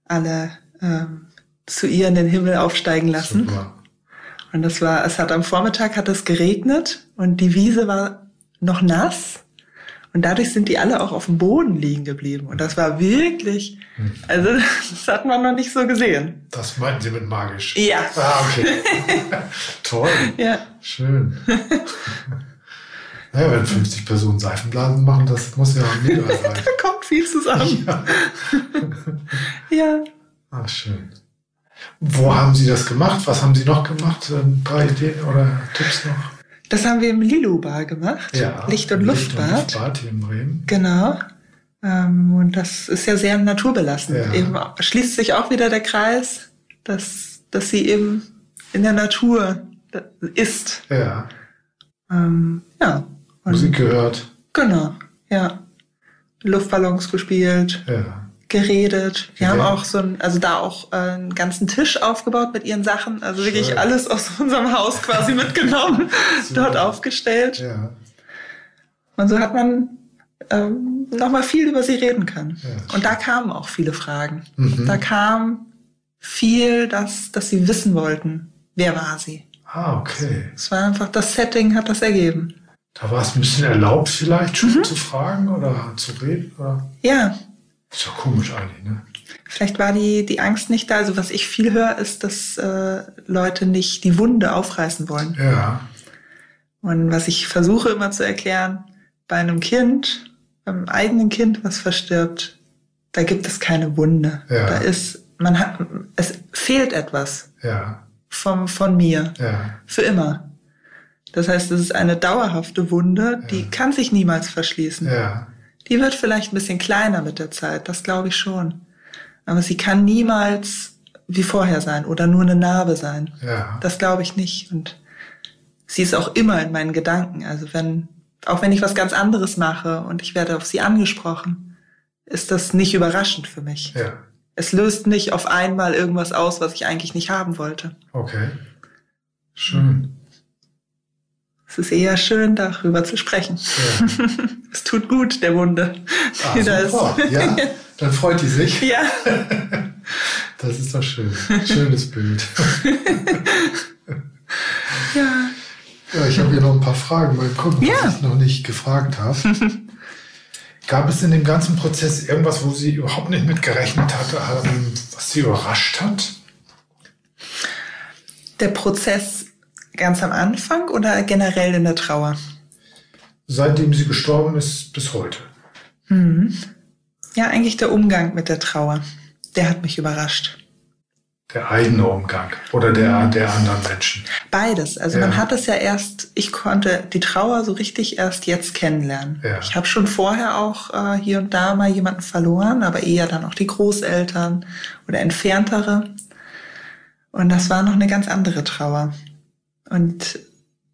alle ähm, zu ihr in den Himmel aufsteigen lassen. Super. Und das war, es hat am Vormittag hat es geregnet und die Wiese war noch nass. Und dadurch sind die alle auch auf dem Boden liegen geblieben. Und das war wirklich, hm. also das hat man noch nicht so gesehen. Das meinten Sie mit magisch? Ja. Ah, okay. Toll. Ja. Schön. Naja, wenn 50 Personen Seifenblasen machen, das muss ja auch mega sein. da kommt viel zusammen. Ja. ja. Ach, schön. Wo haben Sie das gemacht? Was haben Sie noch gemacht? Ein paar Ideen oder Tipps noch? Das haben wir im Lilu-Bar gemacht. Ja, Licht- und Luftbad. Licht- und Luftbad hier in Bremen. Genau. Ähm, und das ist ja sehr naturbelassen. Ja. Eben schließt sich auch wieder der Kreis, dass, dass sie eben in der Natur ist. Ja. Ähm, ja. Und Musik gehört. Genau, ja. Luftballons gespielt. Ja geredet. Wir okay. haben auch so ein, also da auch äh, einen ganzen Tisch aufgebaut mit ihren Sachen. Also Schön. wirklich alles aus unserem Haus quasi mitgenommen, dort aufgestellt. Ja. Und so hat man ähm, nochmal viel über sie reden können. Ja, und da kamen auch viele Fragen. Mhm. Da kam viel, dass, dass sie wissen wollten, wer war sie. Ah, okay. Es war einfach, das Setting hat das ergeben. Da war es ein bisschen erlaubt, vielleicht schon mhm. zu fragen oder zu reden? Oder? Ja, ist ja komisch eigentlich, ne? Vielleicht war die, die Angst nicht da. Also was ich viel höre, ist, dass äh, Leute nicht die Wunde aufreißen wollen. Ja. Und was ich versuche immer zu erklären, bei einem Kind, beim eigenen Kind, was verstirbt, da gibt es keine Wunde. Ja. Da ist, man hat, es fehlt etwas. Ja. Vom, von mir. Ja. Für immer. Das heißt, es ist eine dauerhafte Wunde, die ja. kann sich niemals verschließen. Ja. Die wird vielleicht ein bisschen kleiner mit der Zeit, das glaube ich schon. Aber sie kann niemals wie vorher sein oder nur eine Narbe sein. Ja. Das glaube ich nicht. Und sie ist auch immer in meinen Gedanken. Also wenn, auch wenn ich was ganz anderes mache und ich werde auf sie angesprochen, ist das nicht überraschend für mich. Ja. Es löst nicht auf einmal irgendwas aus, was ich eigentlich nicht haben wollte. Okay. Schön. Es ist eher schön, darüber zu sprechen. Ja. es tut gut, der Wunde. Ah, super. Ja, dann freut die sich. Ja. Das ist doch schön. Schönes Bild. ja. Ja, ich habe hier noch ein paar Fragen beim Gucken, Ja. was ich noch nicht gefragt habe. Gab es in dem ganzen Prozess irgendwas, wo sie überhaupt nicht mit gerechnet hatte, ähm, was sie überrascht hat? Der Prozess ganz am Anfang oder generell in der Trauer? Seitdem sie gestorben ist bis heute. Ja, eigentlich der Umgang mit der Trauer. Der hat mich überrascht. Der eigene Umgang oder der, der anderen Menschen. Beides. Also Ja. man hat es ja erst, ich konnte die Trauer so richtig erst jetzt kennenlernen. Ja. Ich habe schon vorher auch äh, hier und da mal jemanden verloren, aber eher dann auch die Großeltern oder entferntere. Und das war noch eine ganz andere Trauer. Und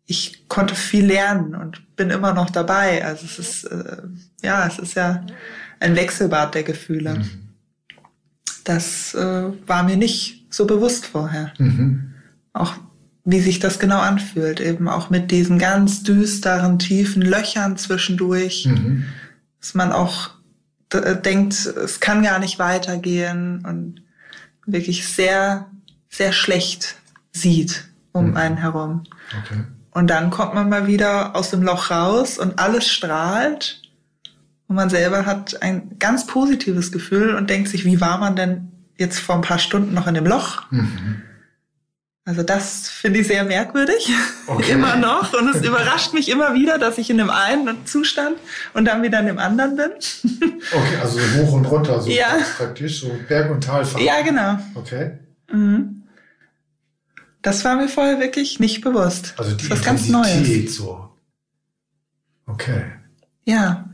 ich konnte viel lernen und bin immer noch dabei. Also es ist, äh, ja, es ist ja ein Wechselbad der Gefühle. Mhm. Das äh, war mir nicht so bewusst vorher Mhm. auch wie sich das genau anfühlt, eben auch mit diesen ganz düsteren, tiefen Löchern zwischendurch, Mhm. dass man auch äh, denkt, es kann gar nicht weitergehen und wirklich sehr, sehr schlecht sieht um Mhm. einen herum. Okay. Und dann kommt man mal wieder aus dem Loch raus und alles strahlt und man selber hat ein ganz positives Gefühl und denkt sich, wie war man denn jetzt vor ein paar Stunden noch in dem Loch? Mhm. Also das finde ich sehr merkwürdig, Okay. immer noch. Und es überrascht mich immer wieder, dass ich in dem einen Zustand und dann wieder in dem anderen bin. Okay, also so hoch und runter, so Ja. praktisch, so Berg- und Talfahrt. ja, genau. Okay. Mhm. Das war mir vorher wirklich nicht bewusst. Also die das ist was ganz Neues. So. Okay. Ja,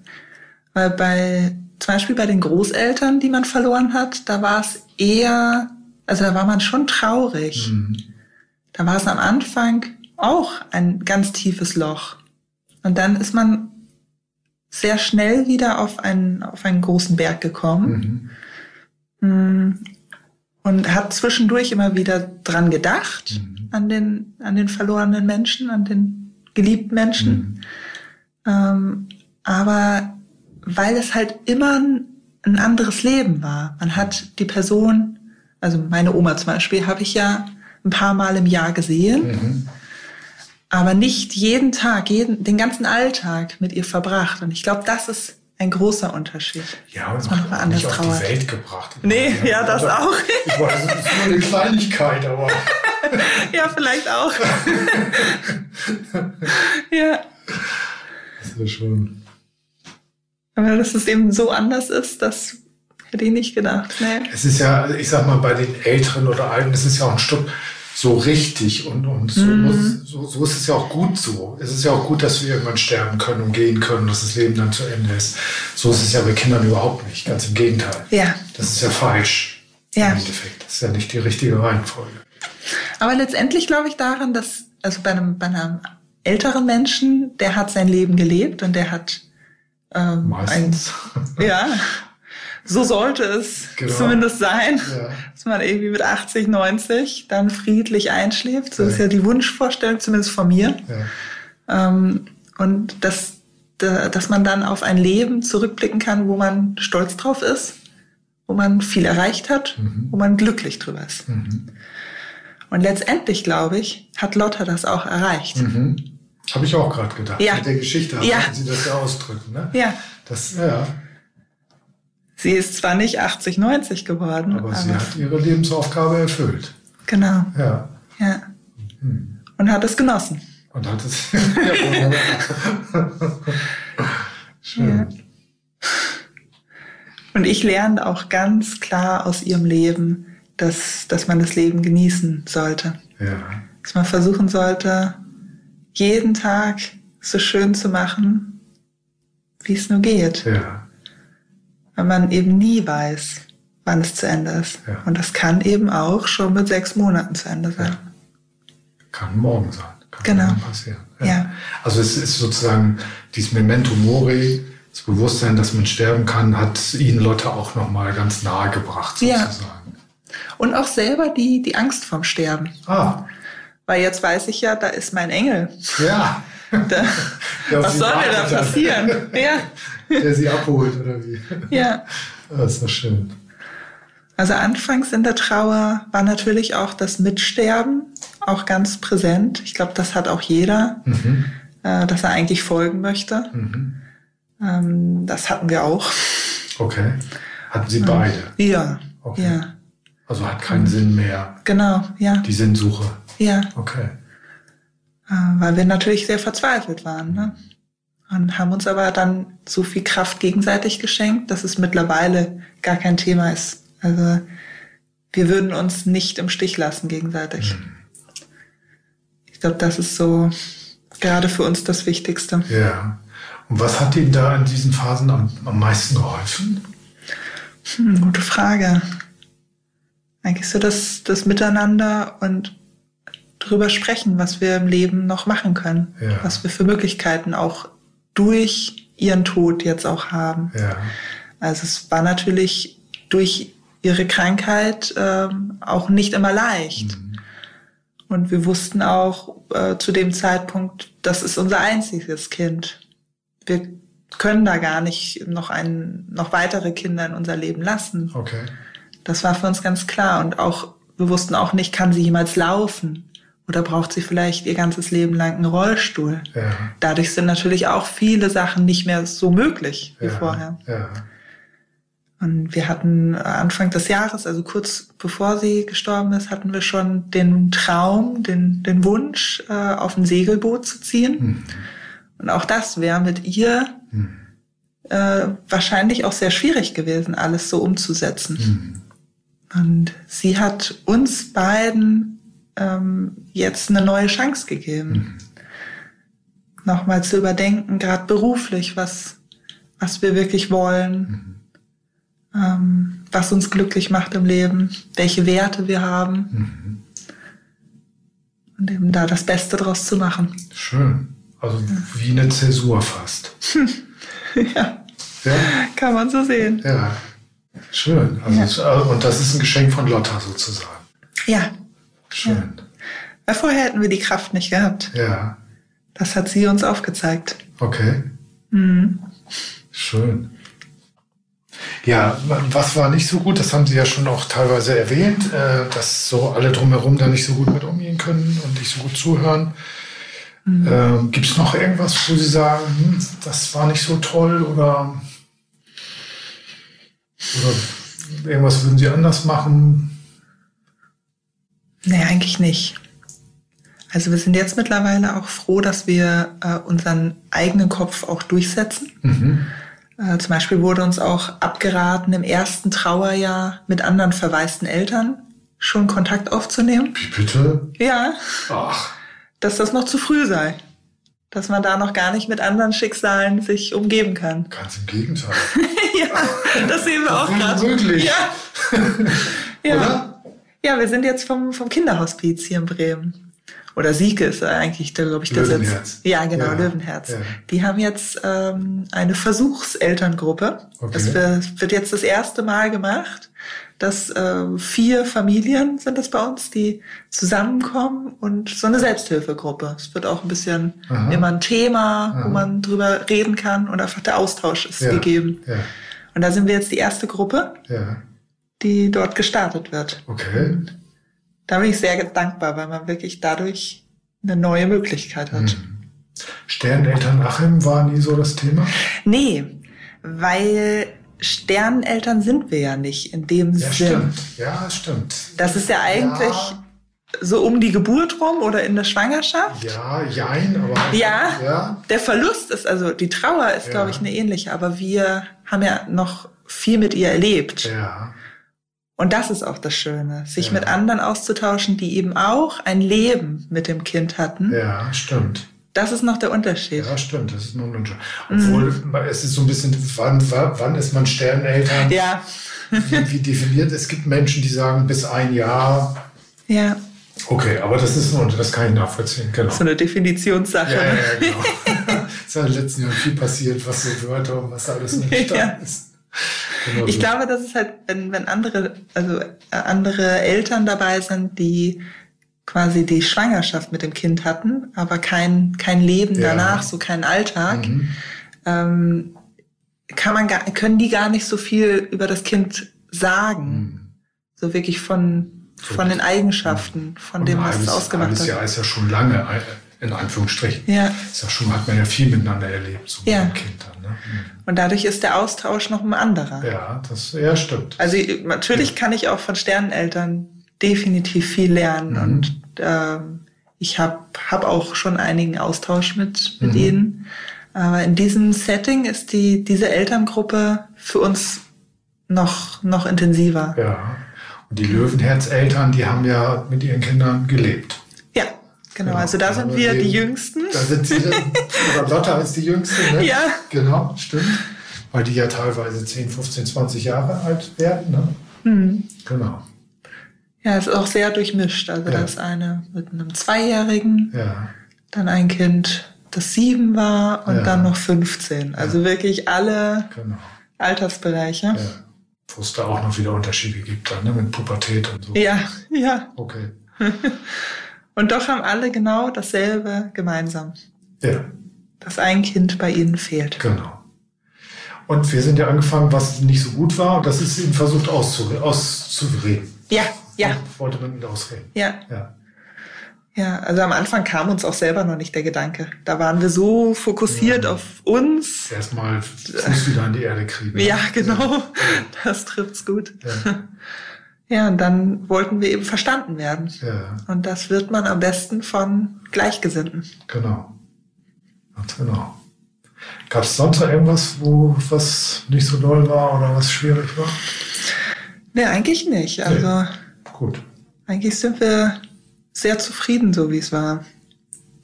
weil bei zum Beispiel bei den Großeltern, die man verloren hat, da war es eher, also da war man schon traurig. Mhm. Da war es am Anfang auch ein ganz tiefes Loch. Und dann ist man sehr schnell wieder auf einen, auf einen großen Berg gekommen Mhm. Und hat zwischendurch immer wieder dran gedacht, Mhm. an, den, an den verlorenen Menschen, an den geliebten Menschen. Mhm. Ähm, aber weil es halt immer ein, ein anderes Leben war. Man hat die Person, also meine Oma zum Beispiel, habe ich ja ein paar Mal im Jahr gesehen, Mhm. aber nicht jeden Tag, jeden, den ganzen Alltag mit ihr verbracht. Und ich glaube, das ist ein großer Unterschied. Ja, und Dass man anders nicht auf trauert. die Welt gebracht. Nee, ja, das aber- auch. Ich weiß, das ist nur eine Kleinigkeit, aber ja, vielleicht auch. ja, das ist schon. aber dass es eben so anders ist, das hätte ich nicht gedacht. Nee. Es ist ja, ich sag mal, bei den Älteren oder Alten, es ist ja auch ein Stück so richtig und, und so, Mhm. muss, so, so ist es ja auch gut so. Es ist ja auch gut, dass wir irgendwann sterben können und gehen können, dass das Leben dann zu Ende ist. So ist es ja bei Kindern überhaupt nicht. Ganz im Gegenteil. Ja, Das ist ja falsch. Ja. Im Endeffekt. Das ist ja nicht die richtige Reihenfolge. Aber letztendlich glaube ich daran, dass, also bei einem, bei einem älteren Menschen, der hat sein Leben gelebt und der hat ähm, Meistens. Ein, ja, so sollte es Genau. zumindest sein, Ja. dass man irgendwie mit 80, 90 dann friedlich einschläft. So Ja. ist ja die Wunschvorstellung, zumindest von mir. Ja. Ähm, und dass, da- dass man dann auf ein Leben zurückblicken kann, wo man stolz drauf ist, wo man viel erreicht hat, Mhm. wo man glücklich drüber ist. Mhm. Und letztendlich, glaube ich, hat Lotta das auch erreicht. Mhm. Habe ich auch gerade gedacht. Ja. Mit der Geschichte Ja. Sie das ja ausdrücken. Ne? Ja, Das, ja, sie ist zwar nicht 80, 90 geworden, aber aber, sie hat ihre Lebensaufgabe erfüllt. genau, Ja. ja. Mhm. Und hat es genossen. Und hat es. ja. Schön. Und ich lerne auch ganz klar aus ihrem Leben, dass, dass man das Leben genießen sollte. Ja. Dass man versuchen sollte, jeden Tag so schön zu machen, wie es nur geht. Ja. Weil man eben nie weiß, wann es zu Ende ist. Ja. Und das kann eben auch schon mit sechs Monaten zu Ende sein. Kann morgen sein. Kann Genau. passieren. Ja. Also es ist sozusagen dieses Memento Mori, das Bewusstsein, dass man sterben kann, hat Ihnen Lotte auch nochmal ganz nahe gebracht, Ja. sozusagen. Und auch selber die, die Angst vorm Sterben. Ah, Weil jetzt weiß ich ja, da ist mein Engel. ja. Da, was soll mir da passieren? Ja, Der Sie abholt, oder wie? ja. Das ist doch schön. Also anfangs in der Trauer war natürlich auch das Mitsterben auch ganz präsent. Ich glaube, das hat auch jeder, mhm. äh, dass er eigentlich folgen möchte. Mhm. Ähm, das hatten wir auch. Okay. Hatten Sie beide? Ja. Okay. Ja. Also hat keinen Sinn mehr. Genau, ja. Die Sinnsuche. Ja. Okay. Äh, weil wir natürlich sehr verzweifelt waren. Ne? Und haben uns aber dann so viel Kraft gegenseitig geschenkt, dass es mittlerweile gar kein Thema ist. Also wir würden uns nicht im Stich lassen gegenseitig. Mhm. Ich glaube, das ist so gerade für uns das Wichtigste. Ja. Und was hat Ihnen da in diesen Phasen am, am meisten geholfen? Hm, gute Frage. Eigentlich so das, das Miteinander und drüber sprechen, was wir im Leben noch machen können, ja. was wir für Möglichkeiten auch durch ihren Tod jetzt auch haben. Ja. Also es war natürlich durch ihre Krankheit ähm, auch nicht immer leicht. Mhm. Und wir wussten auch äh, zu dem Zeitpunkt, das ist unser einziges Kind. Wir können da gar nicht noch ein, noch weitere Kinder in unser Leben lassen. Okay. Das war für uns ganz klar. Und auch, wir wussten auch nicht, kann sie jemals laufen? Oder braucht sie vielleicht ihr ganzes Leben lang einen Rollstuhl? Ja. Dadurch sind natürlich auch viele Sachen nicht mehr so möglich wie ja. vorher. Ja. Und wir hatten Anfang des Jahres, also kurz bevor sie gestorben ist, hatten wir schon den Traum, den, den Wunsch, äh, auf ein Segelboot zu ziehen. Mhm. Und auch das wäre mit ihr Mhm. äh, wahrscheinlich auch sehr schwierig gewesen, alles so umzusetzen. Mhm. Und sie hat uns beiden ähm, jetzt eine neue Chance gegeben. Mhm. Nochmal zu überdenken, gerade beruflich, was, was wir wirklich wollen, Mhm. ähm, was uns glücklich macht im Leben, welche Werte wir haben Mhm. und eben da das Beste draus zu machen. Schön. Also wie eine Zäsur fast. ja, Ja, kann man so sehen. ja. Schön. Also Ja. äh, Und das ist ein Geschenk von Lotta sozusagen. Ja, Schön. weil vorher hätten wir die Kraft nicht gehabt. Ja. Das hat sie uns aufgezeigt. Okay. Mhm. Schön. Ja, was war nicht so gut, das haben Sie ja schon auch teilweise erwähnt, äh, dass so alle drumherum da nicht so gut mit umgehen können und nicht so gut zuhören. Ähm, Gibt es noch irgendwas, wo Sie sagen, hm, das war nicht so toll oder, oder irgendwas würden Sie anders machen? Nee, eigentlich nicht. Also wir sind jetzt mittlerweile auch froh, dass wir äh, unseren eigenen Kopf auch durchsetzen. Mhm. Äh, zum Beispiel wurde uns auch abgeraten, im ersten Trauerjahr mit anderen verwaisten Eltern schon Kontakt aufzunehmen. Wie bitte? Ja, Ach, dass das noch zu früh sei. Dass man da noch gar nicht mit anderen Schicksalen sich umgeben kann. ganz im Gegenteil. ja, das sehen wir auch gerade. Unmöglich. Ja. ja. Oder? Ja, wir sind jetzt vom, vom Kinderhospiz hier in Bremen. Oder Sieke ist eigentlich, glaube ich, der Löwenherz. Sitz. Ja, genau, Ja, Löwenherz. ja. Die haben jetzt ähm, eine Versuchselterngruppe. Okay. Das wird, jetzt das erste Mal gemacht, dass äh, vier Familien sind das bei uns, die zusammenkommen und so eine Selbsthilfegruppe. Es wird auch ein bisschen Aha. immer ein Thema, Aha. wo man drüber reden kann und einfach der Austausch ist Ja. gegeben. Ja, Und da sind wir jetzt die erste Gruppe, ja. Die dort gestartet wird. Okay. Da bin ich sehr dankbar, weil man wirklich dadurch eine neue Möglichkeit hat. Mhm. Sterneltern Achim war nie so das Thema? Nee, weil Sterneneltern sind wir ja nicht in dem Ja, Sinn. stimmt. Ja, stimmt. Das ist ja eigentlich so um die Geburt rum oder in der Schwangerschaft. Ja, jein, aber. Ja. Ja. Der Verlust ist, also die Trauer ist, Ja. glaube ich, eine ähnliche, aber wir haben ja noch viel mit ihr erlebt. Ja. Und das ist auch das Schöne, sich Ja. mit anderen auszutauschen, die eben auch ein Leben mit dem Kind hatten. Ja, stimmt. Das ist noch der Unterschied. Ja, stimmt. Das ist nur ein Unterschied. Obwohl, es ist so ein bisschen, wann, wann ist man Sterneltern? Ja, Wie, wie definiert? Es gibt Menschen, die sagen bis ein Jahr. ja, Okay, aber das ist nur, das kann ich nachvollziehen. Genau. so eine Definitionssache. Ja, ja, ja, genau. es ist in den letzten Jahren viel passiert, was so Wörter und was da alles nicht Ja. entstanden ist. Genau Ich so. glaube, das ist halt, wenn, wenn andere, also äh, andere Eltern dabei sind, die quasi die Schwangerschaft mit dem Kind hatten, aber kein, kein Leben Ja. danach, so keinen Alltag, Mhm. ähm, kann man gar, können die gar nicht so viel über das Kind sagen. Mhm. So wirklich von, von den Eigenschaften, von dem, ein was es ausgemacht hat. Jahr ist ja schon lange, äh, in Anführungsstrichen. Ja. Ist ja schon, hat man ja viel miteinander erlebt, so Ja. mit dem Kind dann. Ne? Und dadurch ist der Austausch noch ein anderer. Ja, das ja, stimmt. Also ich- natürlich kann ich auch von Sterneneltern definitiv viel lernen Mhm. und ähm, ich habe hab auch schon einigen Austausch mit, mit Mhm. ihnen. Aber in diesem Setting ist die, diese Elterngruppe für uns noch, noch intensiver. Ja. Und die Löwenherzeltern, die haben ja mit ihren Kindern gelebt. Ja, genau. Also da sind wir die Jüngsten. Da sind sie, oder Lotta ist die Jüngste, ne? Ja. Genau, stimmt. Weil die ja teilweise 10, 15, 20 Jahre alt werden, ne? Hm. Genau. Ja, es ist auch sehr durchmischt. Also Ja. da ist eine mit einem Zweijährigen, Ja. dann ein Kind, das sieben war und Ja. dann noch 15. Also wirklich alle Genau. Altersbereiche. Ja. Wo es da auch noch wieder Unterschiede gibt, dann, ne? mit Pubertät und so. Ja, ja. Okay. Und doch haben alle genau dasselbe gemeinsam. Ja, Dass ein Kind bei ihnen fehlt. genau. Und wir sind ja angefangen, was nicht so gut war, und das ist eben versucht auszure auszureden. Ja, ja, Wollte man mit ausreden. ja. Ja. Ja, also am Anfang kam uns auch selber noch nicht der Gedanke. Da waren wir so fokussiert Ja. auf uns. Erstmal Fuß wieder an die Erde kriegen. Ja, genau. Das trifft's gut. Ja. Ja, und dann wollten wir eben verstanden werden. Ja, Und das wird man am besten von Gleichgesinnten. genau. Ganz genau. Gab es sonst noch irgendwas, wo was nicht so doll war oder was schwierig war? Nee, eigentlich nicht. Also Gut. eigentlich sind wir sehr zufrieden, so wie es war.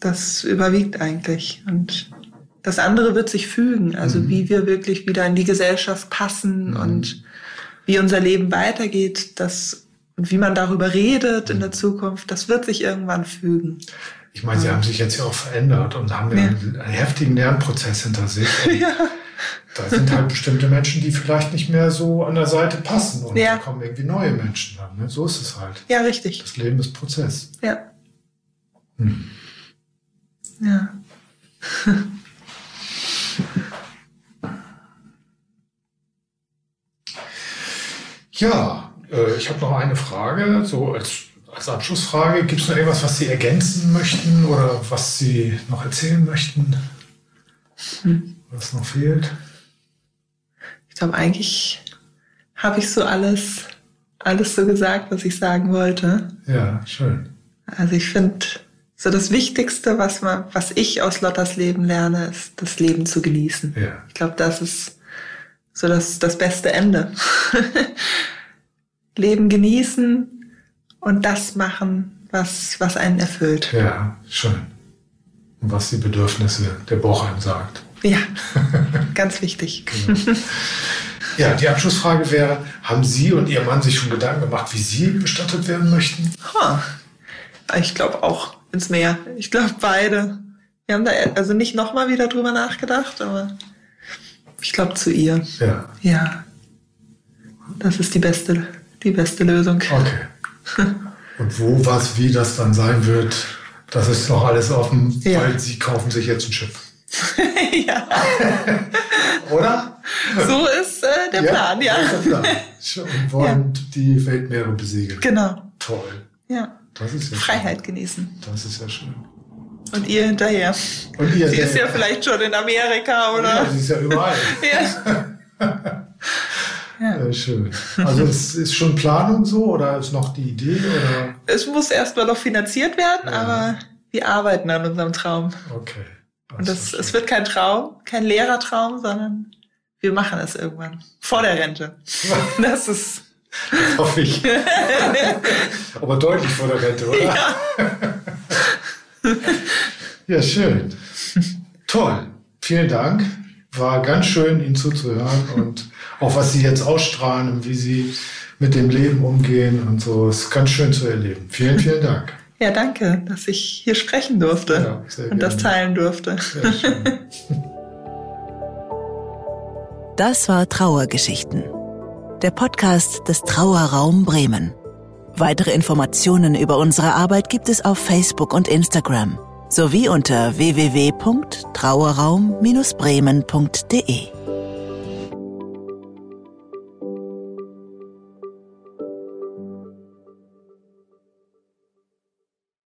Das überwiegt eigentlich. Und das andere wird sich fügen. Also Mhm. wie wir wirklich wieder in die Gesellschaft passen Mhm. und wie unser Leben weitergeht, das und wie man darüber redet in der Zukunft, das wird sich irgendwann fügen. Ich meine, Sie haben sich jetzt ja auch verändert und haben ja einen, heftigen Lernprozess hinter sich. Ja. Da sind halt bestimmte Menschen, die vielleicht nicht mehr so an der Seite passen und Ja. da kommen irgendwie neue Menschen dann. Ne? So ist es halt. Ja, richtig. Das Leben ist Prozess. Ja. Hm. Ja. Ja, äh, ich habe noch eine Frage, so als, als Abschlussfrage. Gibt es noch irgendwas, was Sie ergänzen möchten oder was Sie noch erzählen möchten? Hm. Was noch fehlt? Ich glaube, eigentlich habe ich so alles, alles so gesagt, was ich sagen wollte. Ja, schön. Also ich finde, so das Wichtigste, was man, was ich aus Lottas Leben lerne, ist, das Leben zu genießen. Ja, Ich glaube, das ist so das, das beste Ende. Leben genießen und das machen, was, was einen erfüllt. ja, schön. Und was die Bedürfnisse der Bochheim sagt. Ja, ganz wichtig. Genau. Ja, die Abschlussfrage wäre, haben Sie und Ihr Mann sich schon Gedanken gemacht, wie Sie bestattet werden möchten? Ha. Ich glaube auch ins Meer. Ich glaube beide. Wir haben da also nicht nochmal wieder drüber nachgedacht, aber ich glaube zu ihr. Ja, Ja. Das ist die beste, die beste Lösung. okay. Und wo, was, wie das dann sein wird, das ist noch alles offen, Ja. weil Sie kaufen sich jetzt ein Schiff. ja, Oder? so ist äh, der Plan, ja. der Plan. Und wollen die Weltmeere besiegeln. Genau. Toll. Ja. Das ist ja Freiheit genießen. Schön. Das ist ja schön. Und ihr hinterher. Und ihr, Sie ist ja vielleicht schon in Amerika, Ja, oder? sie ist ja überall. Ja. ja. Ja, schön. Also es ist schon Planung so oder ist noch die Idee oder? Es muss erstmal noch finanziert werden, Ja. aber wir arbeiten an unserem Traum. Okay. Und das, es wird kein Traum, kein leerer Traum, sondern wir machen es irgendwann. Vor der Rente. Das ist. hoffe ich. Aber deutlich vor der Rente, oder? Ja. Ja, schön. Toll. Vielen Dank. War ganz schön, Ihnen zuzuhören und auch was Sie jetzt ausstrahlen und wie Sie mit dem Leben umgehen und so. Ist ganz schön zu erleben. Vielen, vielen Dank. Ja, danke, dass ich hier sprechen durfte Ja, sehr und das gerne. teilen durfte. Das war Trauergeschichten. Der Podcast des Trauerraum Bremen. Weitere Informationen über unsere Arbeit gibt es auf Facebook und Instagram sowie unter www.trauerraum-bremen.de.